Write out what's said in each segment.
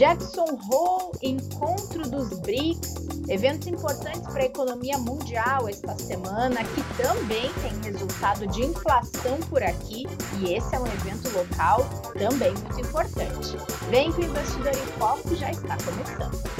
Jackson Hole, encontro dos BRICS, eventos importantes para a economia mundial esta semana, que também tem resultado de inflação por aqui, e esse é um evento local também muito importante. Vem que o Investidor em Foco já está começando.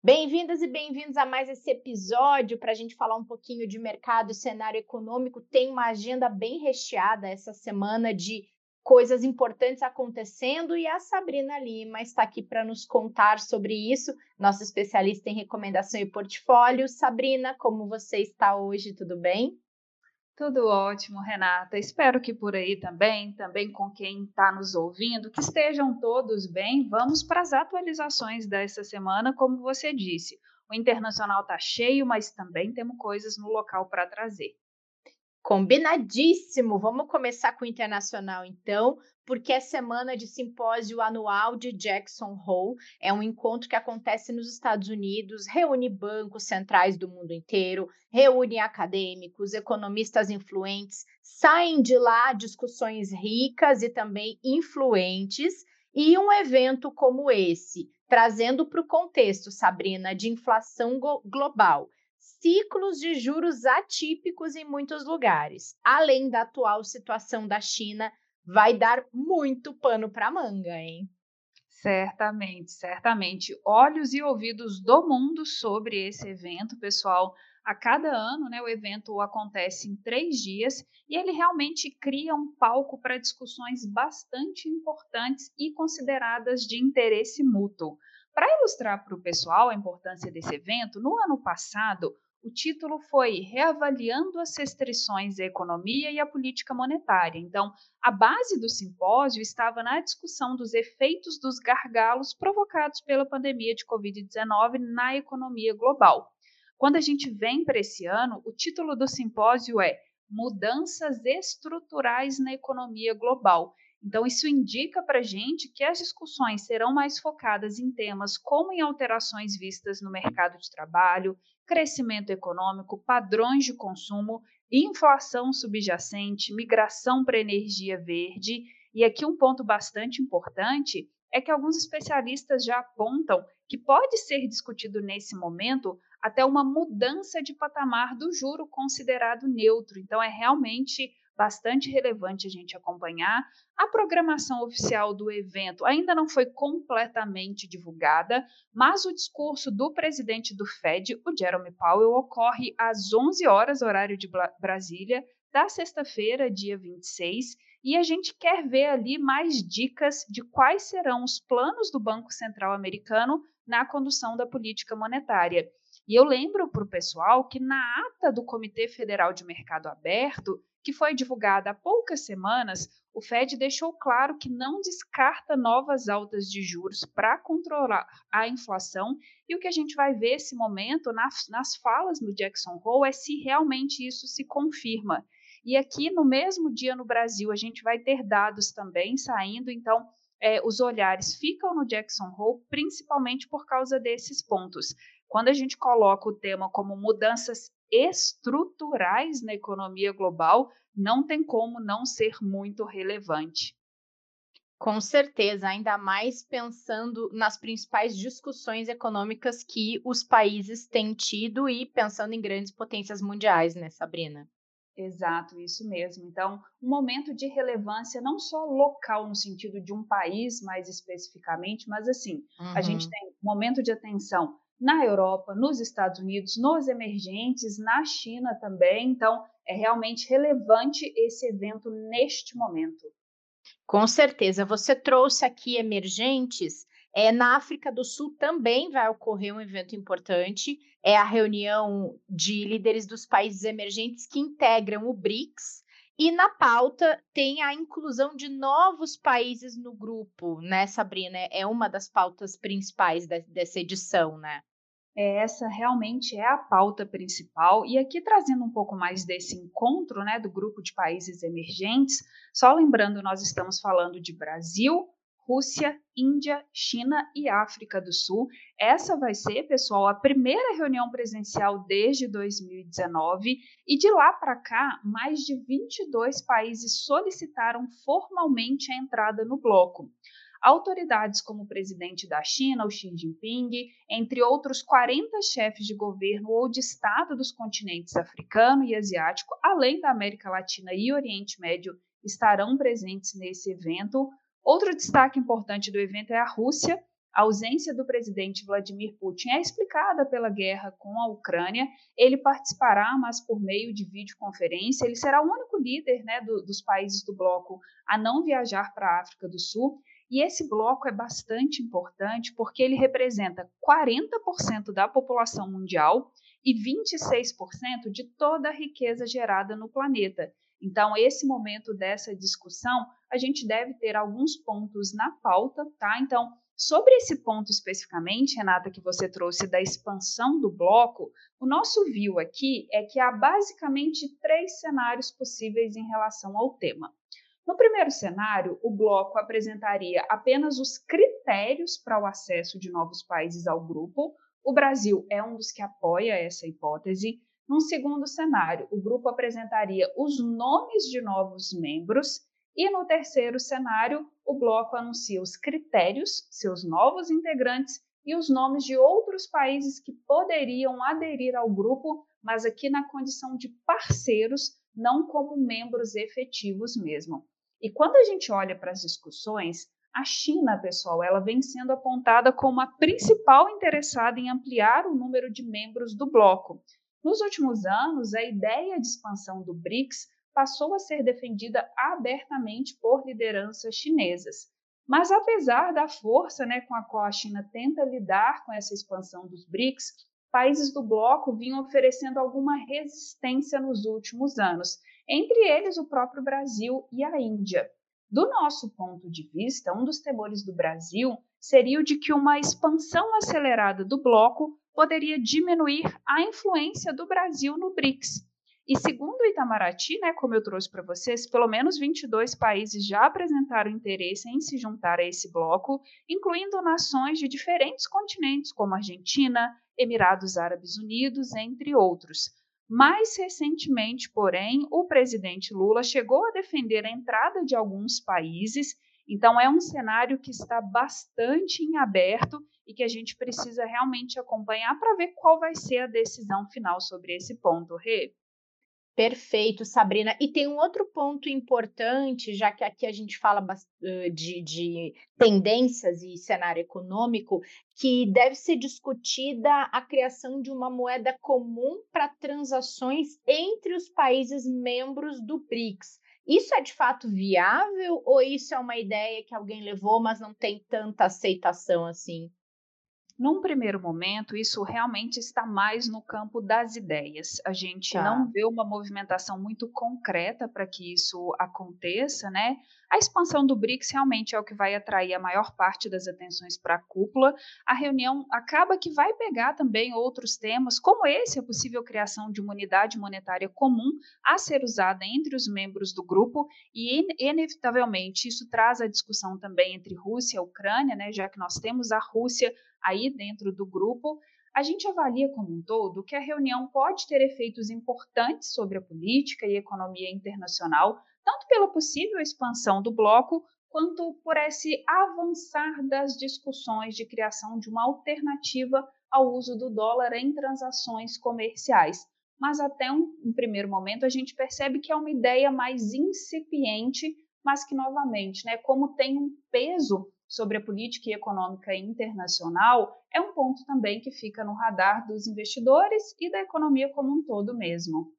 Bem-vindas e bem-vindos a mais esse episódio para a gente falar um pouquinho de mercado e cenário econômico. Tem uma agenda bem recheada essa semana de coisas importantes acontecendo e a Sabrina Lima está aqui para nos contar sobre isso, nossa especialista em recomendação e portfólio. Sabrina, como você está hoje? Tudo bem? Tudo ótimo, Renata. Espero que por aí também, também com quem está nos ouvindo, que estejam todos bem. Vamos para as atualizações dessa semana, como você disse. O internacional está cheio, mas também temos coisas no local para trazer. Combinadíssimo! Vamos começar com o internacional então, porque é semana de simpósio anual de Jackson Hole. É um encontro que acontece nos Estados Unidos, reúne bancos centrais do mundo inteiro, reúne acadêmicos, economistas influentes, saem de lá discussões ricas e também influentes. E um evento como esse, trazendo para o contexto, Sabrina, de inflação global ciclos de juros atípicos em muitos lugares. Além da atual situação da China, vai dar muito pano para manga, hein? Certamente, certamente. Olhos e ouvidos do mundo sobre esse evento, pessoal. A cada ano, né, o evento acontece em três dias e ele realmente cria um palco para discussões bastante importantes e consideradas de interesse mútuo. Para ilustrar para o pessoal a importância desse evento, no ano passado, o título foi Reavaliando as restrições à economia e à política monetária. Então, a base do simpósio estava na discussão dos efeitos dos gargalos provocados pela pandemia de Covid-19 na economia global. Quando a gente vem para esse ano, o título do simpósio é Mudanças Estruturais na Economia Global. Então, isso indica para a gente que as discussões serão mais focadas em temas como em alterações vistas no mercado de trabalho, crescimento econômico, padrões de consumo, inflação subjacente, migração para energia verde. E aqui um ponto bastante importante é que alguns especialistas já apontam que pode ser discutido nesse momento até uma mudança de patamar do juro considerado neutro. Então, é realmente bastante relevante a gente acompanhar. A programação oficial do evento ainda não foi completamente divulgada, mas o discurso do presidente do Fed, o Jerome Powell, ocorre às 11 horas, horário de Brasília, da sexta-feira, dia 26, e a gente quer ver ali mais dicas de quais serão os planos do Banco Central americano na condução da política monetária. E eu lembro para o pessoal que na ata do Comitê Federal de Mercado Aberto, que foi divulgada há poucas semanas, o Fed deixou claro que não descarta novas altas de juros para controlar a inflação. E o que a gente vai ver esse momento nas, nas falas no Jackson Hole é se realmente isso se confirma. E aqui no mesmo dia no Brasil a gente vai ter dados também saindo, então é, os olhares ficam no Jackson Hole, principalmente por causa desses pontos. Quando a gente coloca o tema como mudanças estruturais na economia global, não tem como não ser muito relevante. Com certeza, ainda mais pensando nas principais discussões econômicas que os países têm tido e pensando em grandes potências mundiais, né, Sabrina? Exato, isso mesmo. Então, um momento de relevância não só local no sentido de um país mais especificamente, mas assim, uhum. a gente uhum. tem um momento de atenção na Europa, nos Estados Unidos, nos emergentes, na China também. Então, é realmente relevante esse evento neste momento. Com certeza. Você trouxe aqui emergentes. É, na África do Sul também vai ocorrer um evento importante. É a reunião de líderes dos países emergentes que integram o BRICS. E na pauta tem a inclusão de novos países no grupo, né, Sabrina? É uma das pautas principais de, dessa edição, né? É, essa realmente é a pauta principal. E aqui trazendo um pouco mais desse encontro né, do grupo de países emergentes, só lembrando, nós estamos falando de Brasil, Rússia, Índia, China e África do Sul. Essa vai ser, pessoal, a primeira reunião presencial desde 2019 e de lá para cá, mais de 22 países solicitaram formalmente a entrada no bloco. autoridades como o presidente da China, o Xi Jinping, entre outros 40 chefes de governo ou de Estado dos continentes africano e asiático, além da América Latina e Oriente Médio, estarão presentes nesse evento. Outro destaque importante do evento é a Rússia. A ausência do presidente Vladimir Putin é explicada pela guerra com a Ucrânia. Ele participará, mas por meio de videoconferência. Ele será o único líder né, do, dos países do bloco a não viajar para a África do Sul. E esse bloco é bastante importante porque ele representa 40% da população mundial e 26% de toda a riqueza gerada no planeta. Então, esse momento dessa discussão, a gente deve ter alguns pontos na pauta, tá? Então, sobre esse ponto especificamente, Renata, que você trouxe da expansão do bloco, o nosso view aqui é que há basicamente três cenários possíveis em relação ao tema. No primeiro cenário, o bloco apresentaria apenas os critérios para o acesso de novos países ao grupo. O Brasil é um dos que apoia essa hipótese. Num segundo cenário, o grupo apresentaria os nomes de novos membros. E no terceiro cenário, o bloco anuncia os critérios, seus novos integrantes e os nomes de outros países que poderiam aderir ao grupo, mas aqui na condição de parceiros, não como membros efetivos mesmo. E quando a gente olha para as discussões, a China, pessoal, ela vem sendo apontada como a principal interessada em ampliar o número de membros do bloco. Nos últimos anos, a ideia de expansão do BRICS passou a ser defendida abertamente por lideranças chinesas. Mas apesar da força né, com a qual a China tenta lidar com essa expansão dos BRICS, países do bloco vinham oferecendo alguma resistência nos últimos anos entre eles o próprio Brasil e a Índia. Do nosso ponto de vista, um dos temores do Brasil seria o de que uma expansão acelerada do bloco poderia diminuir a influência do Brasil no BRICS. E segundo o Itamaraty, né, como eu trouxe para vocês, pelo menos 22 países já apresentaram interesse em se juntar a esse bloco, incluindo nações de diferentes continentes, como Argentina, Emirados Árabes Unidos, entre outros. Mais recentemente, porém, o presidente Lula chegou a defender a entrada de alguns países, então é um cenário que está bastante em aberto e que a gente precisa realmente acompanhar para ver qual vai ser a decisão final sobre esse ponto, Rê. Perfeito, Sabrina. E tem um outro ponto importante, já que aqui a gente fala de, de, tendências e cenário econômico, que deve ser discutida a criação de uma moeda comum para transações entre os países membros do BRICS. Isso é de fato viável ou isso é uma ideia que alguém levou, mas não tem tanta aceitação assim? Num primeiro momento, isso realmente está mais no campo das ideias. A gente tá. não vê uma movimentação muito concreta para que isso aconteça, né? A expansão do BRICS realmente é o que vai atrair a maior parte das atenções para a cúpula. A reunião acaba que vai pegar também outros temas, como esse, a possível criação de uma unidade monetária comum a ser usada entre os membros do grupo, e inevitavelmente isso traz a discussão também entre Rússia e Ucrânia, né, já que nós temos a Rússia aí dentro do grupo, a gente avalia como um todo que a reunião pode ter efeitos importantes sobre a política e economia internacional, tanto pela possível expansão do bloco, quanto por esse avançar das discussões de criação de uma alternativa ao uso do dólar em transações comerciais. Mas até um, um primeiro momento a gente percebe que é uma ideia mais incipiente, mas que novamente, né, como tem um peso sobre a política econômica internacional é um ponto também que fica no radar dos investidores e da economia como um todo mesmo.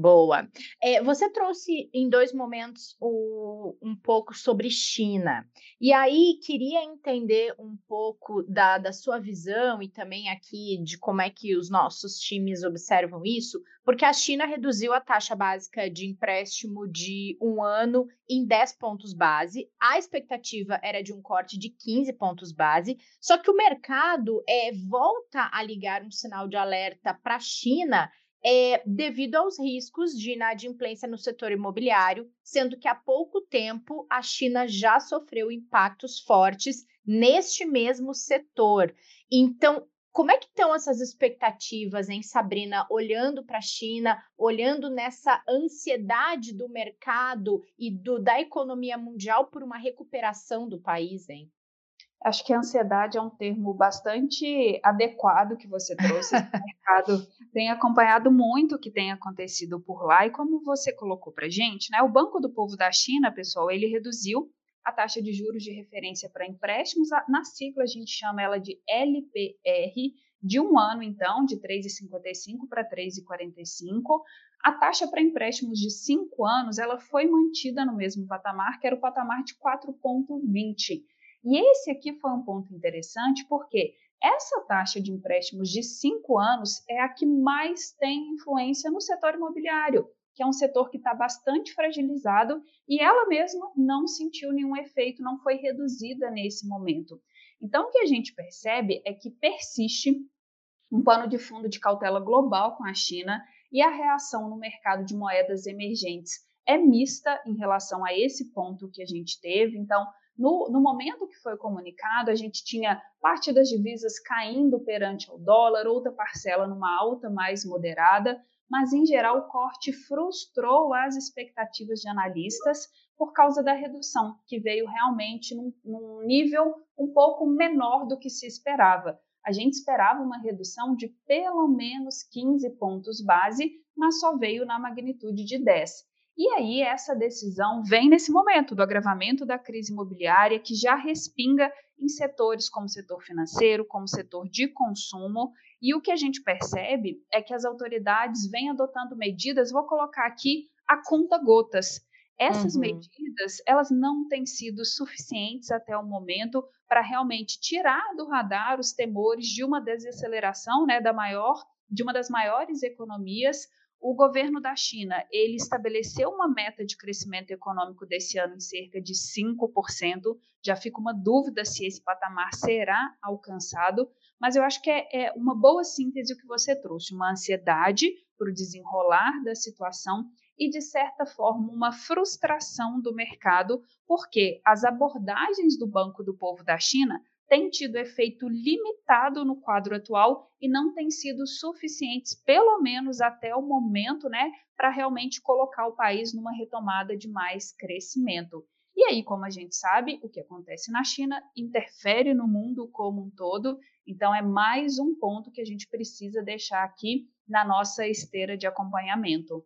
Boa. É, você trouxe em dois momentos o, um pouco sobre China. E aí queria entender um pouco da, da sua visão e também aqui de como é que os nossos times observam isso, porque a China reduziu a taxa básica de empréstimo de um ano em 10 pontos base. A expectativa era de um corte de 15 pontos base, só que o mercado é, volta a ligar um sinal de alerta para a China é, devido aos riscos de inadimplência no setor imobiliário, sendo que há pouco tempo a China já sofreu impactos fortes neste mesmo setor. Então, como é que estão essas expectativas, hein, Sabrina, olhando para a China, olhando nessa ansiedade do mercado e do, da economia mundial por uma recuperação do país, hein? Acho que ansiedade é um termo bastante adequado que você trouxe. o mercado tem acompanhado muito o que tem acontecido por lá e como você colocou para gente, né? O Banco do Povo da China, pessoal, ele reduziu a taxa de juros de referência para empréstimos, na sigla a gente chama ela de LPR, de um ano, então, de 3,55 para 3,45. A taxa para empréstimos de cinco anos ela foi mantida no mesmo patamar, que era o patamar de 4,20. E esse aqui foi um ponto interessante, porque essa taxa de empréstimos de cinco anos é a que mais tem influência no setor imobiliário que é um setor que está bastante fragilizado e ela mesma não sentiu nenhum efeito, não foi reduzida nesse momento. Então, o que a gente percebe é que persiste um pano de fundo de cautela global com a China e a reação no mercado de moedas emergentes é mista em relação a esse ponto que a gente teve. Então, no, no, momento que foi comunicado, a gente tinha parte das divisas caindo perante o dólar, outra parcela numa alta mais moderada, mas em geral o corte frustrou as expectativas de analistas por causa da redução, que veio realmente num, num nível um pouco menor do que se esperava. A gente esperava uma redução de pelo menos 15 pontos base, mas só veio na magnitude de 10. E aí, essa decisão vem nesse momento do agravamento da crise imobiliária, que já respinga em setores como o setor financeiro, como o setor de consumo, e o que a gente percebe é que as autoridades vêm adotando medidas, vou colocar aqui a conta gotas. Essas uhum. medidas, elas não têm sido suficientes até o momento para realmente tirar do radar os temores de uma desaceleração, né, da maior, de uma das maiores economias. O governo da China, ele estabeleceu uma meta de crescimento econômico desse ano em cerca de 5%. Já fica uma dúvida se esse patamar será alcançado, mas eu acho que é, é uma boa síntese o que você trouxe, uma ansiedade para o desenrolar da situação e, de certa forma, uma frustração do mercado, porque as abordagens do Banco do Povo da China têm tido efeito limitado no quadro atual e não têm sido suficientes, pelo menos até o momento, né, para realmente colocar o país numa retomada de mais crescimento. E aí, como a gente sabe, o que acontece na China interfere no mundo como um todo, então é mais um ponto que a gente precisa deixar aqui na nossa esteira de acompanhamento.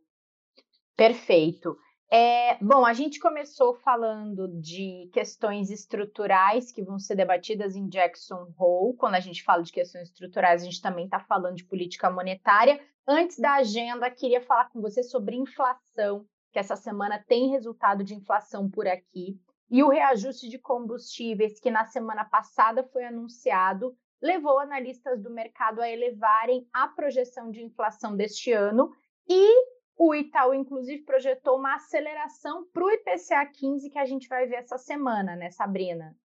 Perfeito. É, bom, a gente começou falando de questões estruturais que vão ser debatidas em Jackson Hole. Quando a gente fala de questões estruturais, a gente também está falando de política monetária. Antes da agenda, queria falar com você sobre inflação que essa semana tem resultado de inflação por aqui, e o reajuste de combustíveis, que na semana passada foi anunciado, levou analistas do mercado a elevarem a projeção de inflação deste ano e o Itaú, inclusive, projetou uma aceleração para o IPCA 15 que a gente vai ver essa semana, né, Sabrina?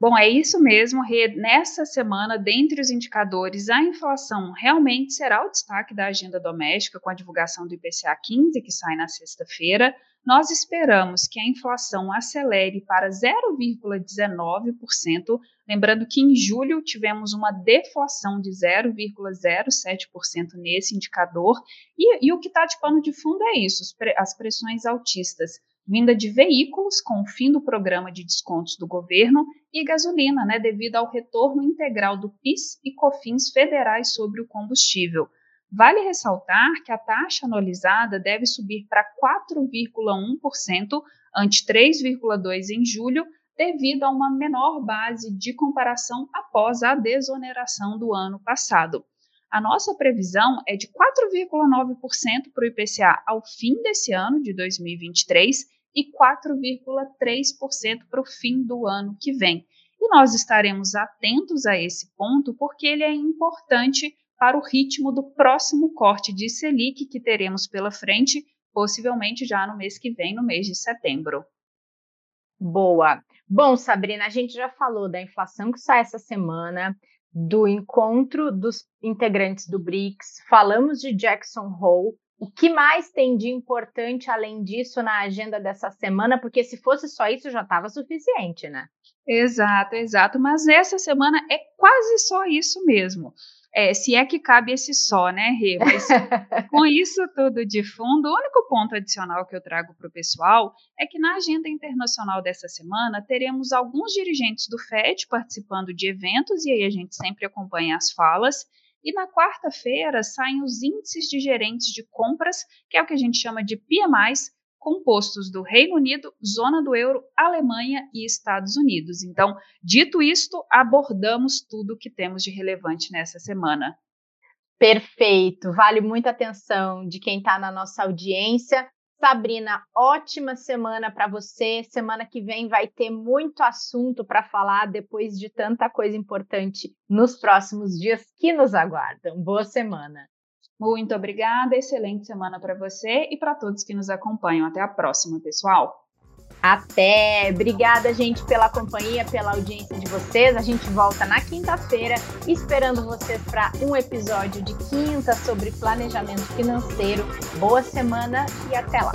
Bom, é isso mesmo. Nessa semana, dentre os indicadores, a inflação realmente será o destaque da agenda doméstica com a divulgação do IPCA 15, que sai na sexta-feira. Nós esperamos que a inflação acelere para 0,19%, lembrando que em julho tivemos uma deflação de 0,07% nesse indicador, e, e o que está de pano de fundo é isso: as pressões altistas vinda de veículos com o fim do programa de descontos do governo e gasolina, né, devido ao retorno integral do PIS e COFINS federais sobre o combustível. Vale ressaltar que a taxa anualizada deve subir para 4,1% ante 3,2% em julho, devido a uma menor base de comparação após a desoneração do ano passado. A nossa previsão é de 4,9% para o IPCA ao fim desse ano, de 2023, e 4,3% para o fim do ano que vem. E nós estaremos atentos a esse ponto porque ele é importante para o ritmo do próximo corte de Selic que teremos pela frente, possivelmente já no mês que vem, no mês de setembro. Boa. Bom, Sabrina, a gente já falou da inflação que sai essa semana, do encontro dos integrantes do BRICS, falamos de Jackson Hole, O que mais tem de importante além disso na agenda dessa semana? Porque se fosse só isso já estava suficiente, né? Exato, exato. Mas essa semana é quase só isso mesmo. É, se é que cabe esse só, né, Rê? Mas com isso tudo de fundo, o único ponto adicional que eu trago para o pessoal é que na agenda internacional dessa semana teremos alguns dirigentes do FED participando de eventos, e aí a gente sempre acompanha as falas, e na quarta-feira saem os índices de gerentes de compras, que é o que a gente chama de PMIs, compostos do Reino Unido, zona do euro, Alemanha e Estados Unidos. Então, dito isto, abordamos tudo o que temos de relevante nessa semana. Perfeito, vale muita atenção de quem está na nossa audiência. Sabrina, ótima semana para você. Semana que vem vai ter muito assunto para falar depois de tanta coisa importante nos próximos dias que nos aguardam. Boa semana. Muito obrigada, excelente semana para você e para todos que nos acompanham. Até a próxima, pessoal. Até! Obrigada, gente, pela companhia, pela audiência de vocês. A gente volta na quinta-feira, esperando vocês para um episódio de quinta sobre planejamento financeiro. Boa semana e até lá!